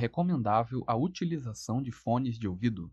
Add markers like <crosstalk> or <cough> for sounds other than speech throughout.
recomendável a utilização de fones de ouvido.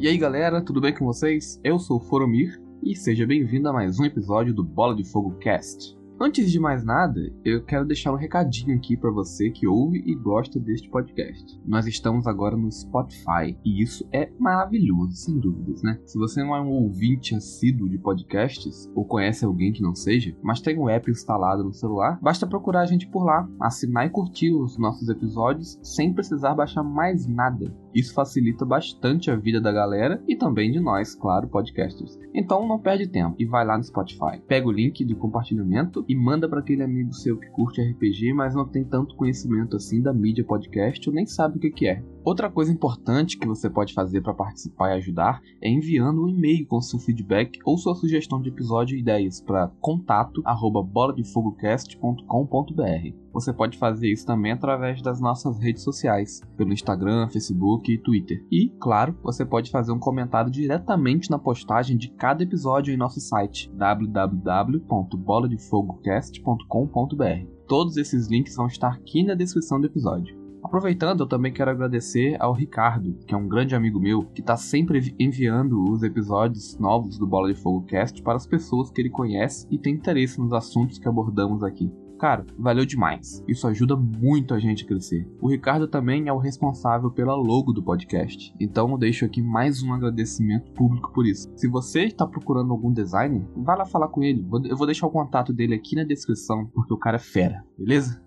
E aí galera, tudo bem com vocês? Eu sou o Foromir e seja bem-vindo a mais um episódio do Bola de Fogo Cast. Antes de mais nada, eu quero deixar um recadinho aqui para você que ouve e gosta deste podcast. Nós estamos agora no Spotify e isso é maravilhoso, sem dúvidas, né? Se você não é um ouvinte assíduo de podcasts ou conhece alguém que não seja, mas tem um app instalado no celular, basta procurar a gente por lá, assinar e curtir os nossos episódios sem precisar baixar mais nada. Isso facilita bastante a vida da galera e também de nós, claro, podcasters. Então não perde tempo e vai lá no Spotify. Pega o link de compartilhamento e manda para aquele amigo seu que curte RPG, mas não tem tanto conhecimento assim da mídia podcast ou nem sabe o que, que é. Outra coisa importante que você pode fazer para participar e ajudar é enviando um e-mail com seu feedback ou sua sugestão de episódio e ideias para contato@boladefogocast.com.br. Você pode fazer isso também através das nossas redes sociais, pelo Instagram, Facebook e Twitter. E, claro, você pode fazer um comentário diretamente na postagem de cada episódio em nosso site www.boladefogocast.com.br. Todos esses links vão estar aqui na descrição do episódio. Aproveitando, eu também quero agradecer ao Ricardo, que é um grande amigo meu, que está sempre enviando os episódios novos do Bola de Fogo Cast para as pessoas que ele conhece e tem interesse nos assuntos que abordamos aqui. Cara, valeu demais. Isso ajuda muito a gente a crescer. O Ricardo também é o responsável pela logo do podcast. Então eu deixo aqui mais um agradecimento público por isso. Se você está procurando algum designer, vai lá falar com ele. Eu vou deixar o contato dele aqui na descrição, porque o cara é fera, beleza?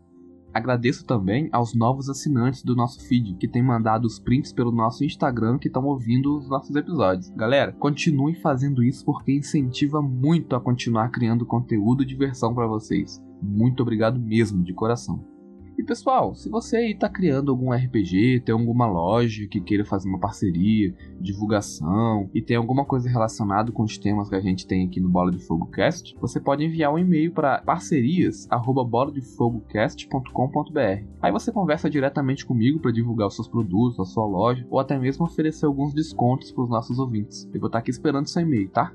Agradeço também aos novos assinantes do nosso feed, que têm mandado os prints pelo nosso Instagram que estão ouvindo os nossos episódios. Galera, continuem fazendo isso porque incentiva muito a continuar criando conteúdo e diversão para vocês. Muito obrigado mesmo, de coração. E pessoal, se você aí tá criando algum RPG, tem alguma loja que queira fazer uma parceria, divulgação e tem alguma coisa relacionada com os temas que a gente tem aqui no Bola de Fogo Cast, você pode enviar um e-mail para parcerias@boladefogocast.com.br. Aí você conversa diretamente comigo para divulgar os seus produtos, a sua loja ou até mesmo oferecer alguns descontos para os nossos ouvintes. Eu vou estar tá aqui esperando seu e-mail, tá?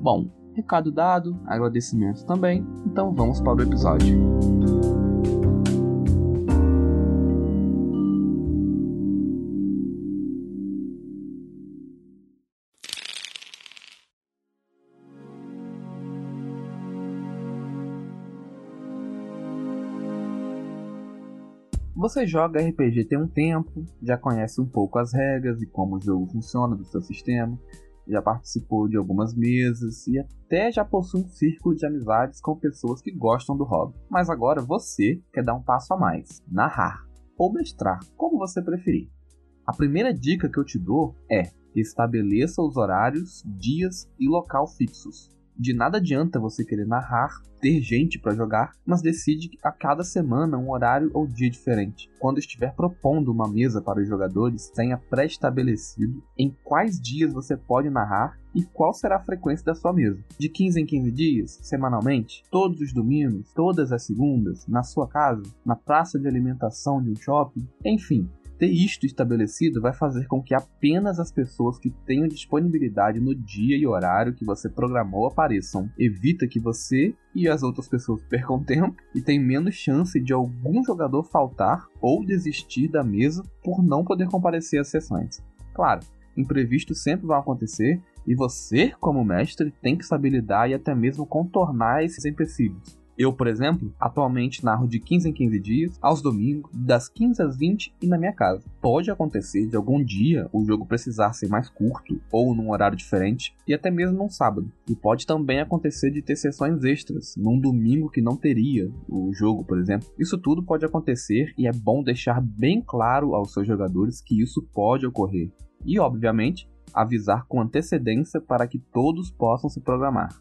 Bom, recado dado, agradecimentos também. Então vamos para o episódio. Você joga RPG tem um tempo, já conhece um pouco as regras e como o jogo funciona do seu sistema, já participou de algumas mesas e até já possui um círculo de amizades com pessoas que gostam do hobby. Mas agora você quer dar um passo a mais, narrar ou mestrar, como você preferir. A primeira dica que eu te dou é estabeleça os horários, dias e local fixos. De nada adianta você querer narrar, ter gente para jogar, mas decide a cada semana um horário ou dia diferente. Quando estiver propondo uma mesa para os jogadores, tenha pré-estabelecido em quais dias você pode narrar e qual será a frequência da sua mesa. De 15 em 15 dias, semanalmente, todos os domingos, todas as segundas, na sua casa, na praça de alimentação de um shopping, enfim, ter isto estabelecido vai fazer com que apenas as pessoas que tenham disponibilidade no dia e horário que você programou apareçam. Evita que você e as outras pessoas <laughs> percam tempo e tem menos chance de algum jogador faltar ou desistir da mesa por não poder comparecer às sessões. Claro, imprevistos sempre vão acontecer e você, como mestre, tem que saber lidar e até mesmo contornar esses empecilhos. Eu, por exemplo, atualmente narro de 15 em 15 dias, aos domingos, das 15 às 20 e na minha casa. Pode acontecer de algum dia o jogo precisar ser mais curto ou num horário diferente, e até mesmo num sábado. E pode também acontecer de ter sessões extras, num domingo que não teria o jogo, por exemplo. Isso tudo pode acontecer e é bom deixar bem claro aos seus jogadores que isso pode ocorrer. E, obviamente, avisar com antecedência para que todos possam se programar.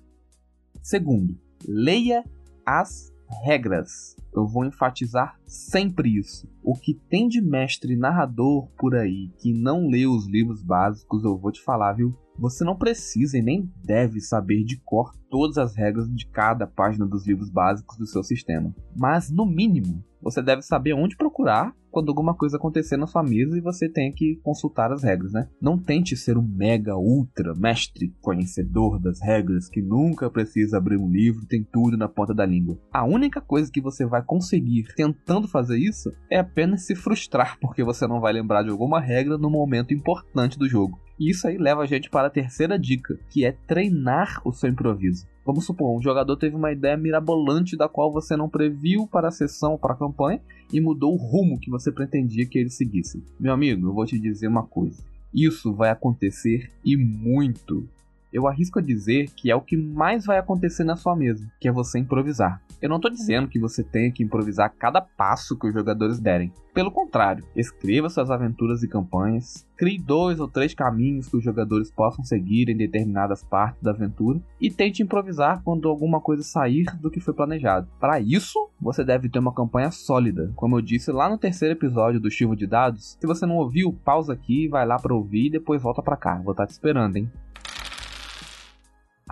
Segundo, leia as regras. Eu vou enfatizar sempre isso. O que tem de mestre narrador por aí que não lê os livros básicos, eu vou te falar, viu? Você não precisa e nem deve saber de cor todas as regras de cada página dos livros básicos do seu sistema. Mas, no mínimo, você deve saber onde procurar quando alguma coisa acontecer na sua mesa e você tem que consultar as regras, né? Não tente ser um mega ultra mestre conhecedor das regras que nunca precisa abrir um livro tem tudo na ponta da língua. A única coisa que você vai conseguir tentando fazer isso é apenas se frustrar porque você não vai lembrar de alguma regra no momento importante do jogo. E isso aí leva a gente para a terceira dica, que é treinar o seu improviso. Vamos supor, um jogador teve uma ideia mirabolante da qual você não previu para a sessão ou para a campanha e mudou o rumo que você pretendia que ele seguisse. Meu amigo, eu vou te dizer uma coisa. Isso vai acontecer e muito eu arrisco a dizer que é o que mais vai acontecer na sua mesa, que é você improvisar. Eu não estou dizendo que você tenha que improvisar cada passo que os jogadores derem. Pelo contrário, escreva suas aventuras e campanhas, crie dois ou três caminhos que os jogadores possam seguir em determinadas partes da aventura e tente improvisar quando alguma coisa sair do que foi planejado. Para isso, você deve ter uma campanha sólida, como eu disse lá no terceiro episódio do Chivo de Dados. Se você não ouviu, pausa aqui, vai lá para ouvir e depois volta para cá. Vou estar tá te esperando, hein?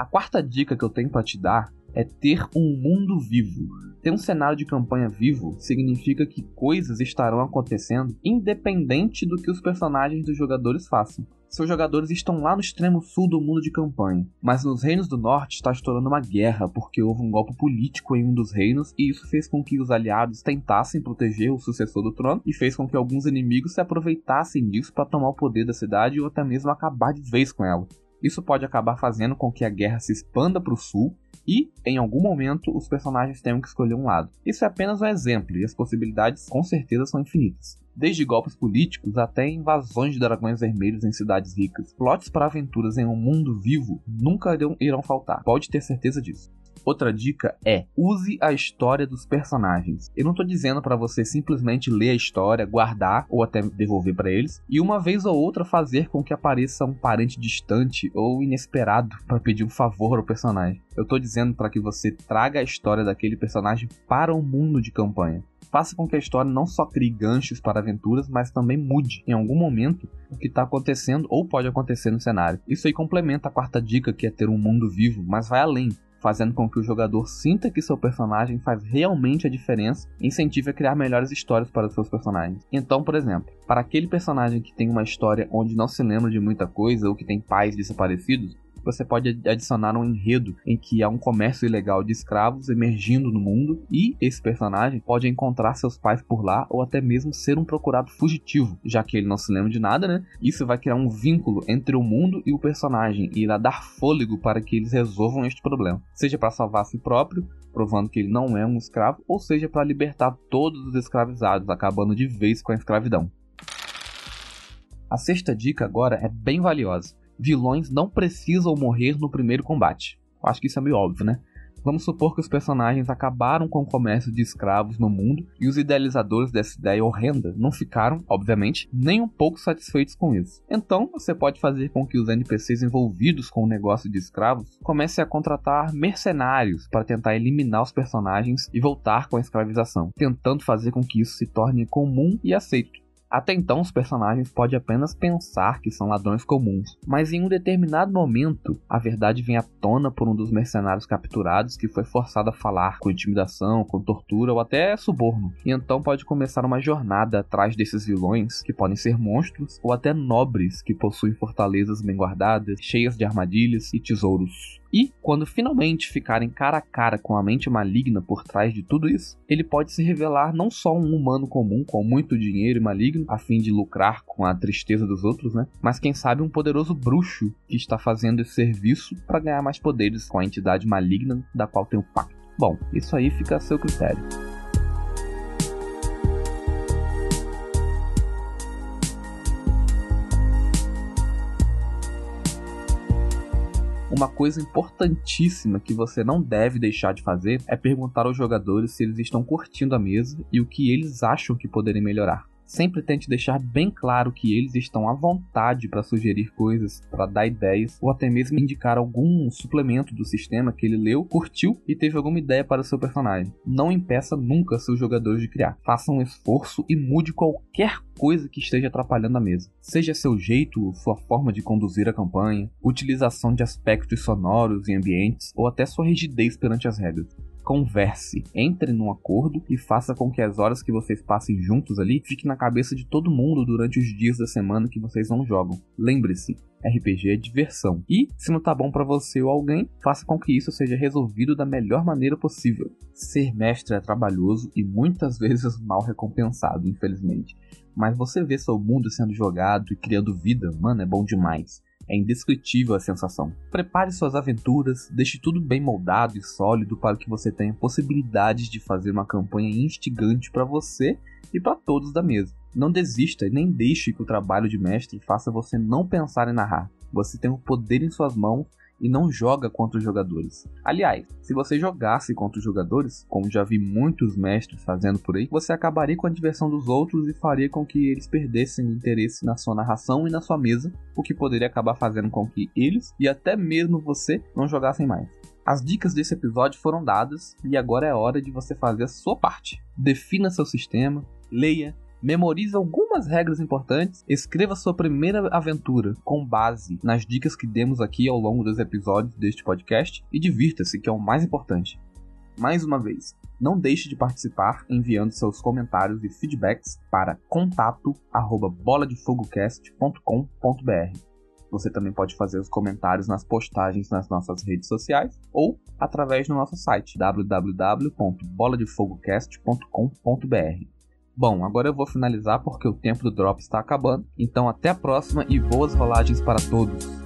A quarta dica que eu tenho para te dar é ter um mundo vivo. Ter um cenário de campanha vivo significa que coisas estarão acontecendo independente do que os personagens dos jogadores façam. Seus jogadores estão lá no extremo sul do mundo de campanha, mas nos reinos do norte está estourando uma guerra porque houve um golpe político em um dos reinos e isso fez com que os aliados tentassem proteger o sucessor do trono e fez com que alguns inimigos se aproveitassem disso para tomar o poder da cidade ou até mesmo acabar de vez com ela. Isso pode acabar fazendo com que a guerra se expanda para o sul e, em algum momento, os personagens tenham que escolher um lado. Isso é apenas um exemplo e as possibilidades com certeza são infinitas. Desde golpes políticos até invasões de dragões vermelhos em cidades ricas, plots para aventuras em um mundo vivo nunca irão faltar, pode ter certeza disso. Outra dica é: use a história dos personagens. Eu não tô dizendo para você simplesmente ler a história, guardar ou até devolver para eles e uma vez ou outra fazer com que apareça um parente distante ou inesperado para pedir um favor ao personagem. Eu tô dizendo para que você traga a história daquele personagem para o mundo de campanha faça com que a história não só crie ganchos para aventuras, mas também mude em algum momento o que está acontecendo ou pode acontecer no cenário. Isso aí complementa a quarta dica, que é ter um mundo vivo, mas vai além fazendo com que o jogador sinta que seu personagem faz realmente a diferença e incentive a criar melhores histórias para os seus personagens. Então, por exemplo, para aquele personagem que tem uma história onde não se lembra de muita coisa ou que tem pais desaparecidos, você pode adicionar um enredo em que há um comércio ilegal de escravos emergindo no mundo e esse personagem pode encontrar seus pais por lá ou até mesmo ser um procurado fugitivo, já que ele não se lembra de nada, né? Isso vai criar um vínculo entre o mundo e o personagem e irá dar fôlego para que eles resolvam este problema, seja para salvar a si próprio, provando que ele não é um escravo, ou seja para libertar todos os escravizados, acabando de vez com a escravidão. A sexta dica agora é bem valiosa vilões não precisam morrer no primeiro combate. Acho que isso é meio óbvio, né? Vamos supor que os personagens acabaram com o comércio de escravos no mundo e os idealizadores dessa ideia horrenda não ficaram, obviamente, nem um pouco satisfeitos com isso. Então, você pode fazer com que os NPCs envolvidos com o negócio de escravos comecem a contratar mercenários para tentar eliminar os personagens e voltar com a escravização, tentando fazer com que isso se torne comum e aceito. Até então, os personagens podem apenas pensar que são ladrões comuns, mas em um determinado momento, a verdade vem à tona por um dos mercenários capturados que foi forçado a falar com intimidação, com tortura ou até suborno. E então pode começar uma jornada atrás desses vilões, que podem ser monstros ou até nobres que possuem fortalezas bem guardadas, cheias de armadilhas e tesouros. E, quando finalmente ficarem cara a cara com a mente maligna por trás de tudo isso, ele pode se revelar não só um humano comum com muito dinheiro e maligno, a fim de lucrar com a tristeza dos outros, né? Mas quem sabe um poderoso bruxo que está fazendo esse serviço para ganhar mais poderes com a entidade maligna da qual tem o pacto. Bom, isso aí fica a seu critério. Uma coisa importantíssima que você não deve deixar de fazer é perguntar aos jogadores se eles estão curtindo a mesa e o que eles acham que poderiam melhorar. Sempre tente deixar bem claro que eles estão à vontade para sugerir coisas, para dar ideias ou até mesmo indicar algum suplemento do sistema que ele leu, curtiu e teve alguma ideia para o seu personagem. Não impeça nunca seus jogadores de criar. Faça um esforço e mude qualquer coisa que esteja atrapalhando a mesa. Seja seu jeito, sua forma de conduzir a campanha, utilização de aspectos sonoros e ambientes ou até sua rigidez perante as regras. Converse, entre num acordo e faça com que as horas que vocês passem juntos ali fiquem na cabeça de todo mundo durante os dias da semana que vocês não jogam. Lembre-se, RPG é diversão. E, se não tá bom para você ou alguém, faça com que isso seja resolvido da melhor maneira possível. Ser mestre é trabalhoso e muitas <laughs> vezes mal recompensado, infelizmente. Mas você vê seu mundo sendo jogado e criando vida, mano, é bom demais. É indescritível a sensação. Prepare suas aventuras, deixe tudo bem moldado e sólido para que você tenha possibilidades de fazer uma campanha instigante para você e para todos da mesa. Não desista e nem deixe que o trabalho de mestre faça você não pensar em narrar. Você tem o poder em suas mãos e não joga contra os jogadores. Aliás, se você jogasse contra os jogadores, como já vi muitos mestres fazendo por aí, você acabaria com a diversão dos outros e faria com que eles perdessem interesse na sua narração e na sua mesa, o que poderia acabar fazendo com que eles e até mesmo você não jogassem mais. As dicas desse episódio foram dadas e agora é hora de você fazer a sua parte. Defina seu sistema, leia, memorize algumas regras importantes, escreva sua primeira aventura com base nas dicas que demos aqui ao longo dos episódios deste podcast e divirta-se, que é o mais importante. Mais uma vez, não deixe de participar enviando seus comentários e feedbacks para contato@boladefogocast.com.br. Você também pode fazer os comentários nas postagens nas nossas redes sociais ou através do nosso site www.boladefogocast.com.br. Bom, agora eu vou finalizar porque o tempo do drop está acabando. Então até a próxima e boas rolagens para todos.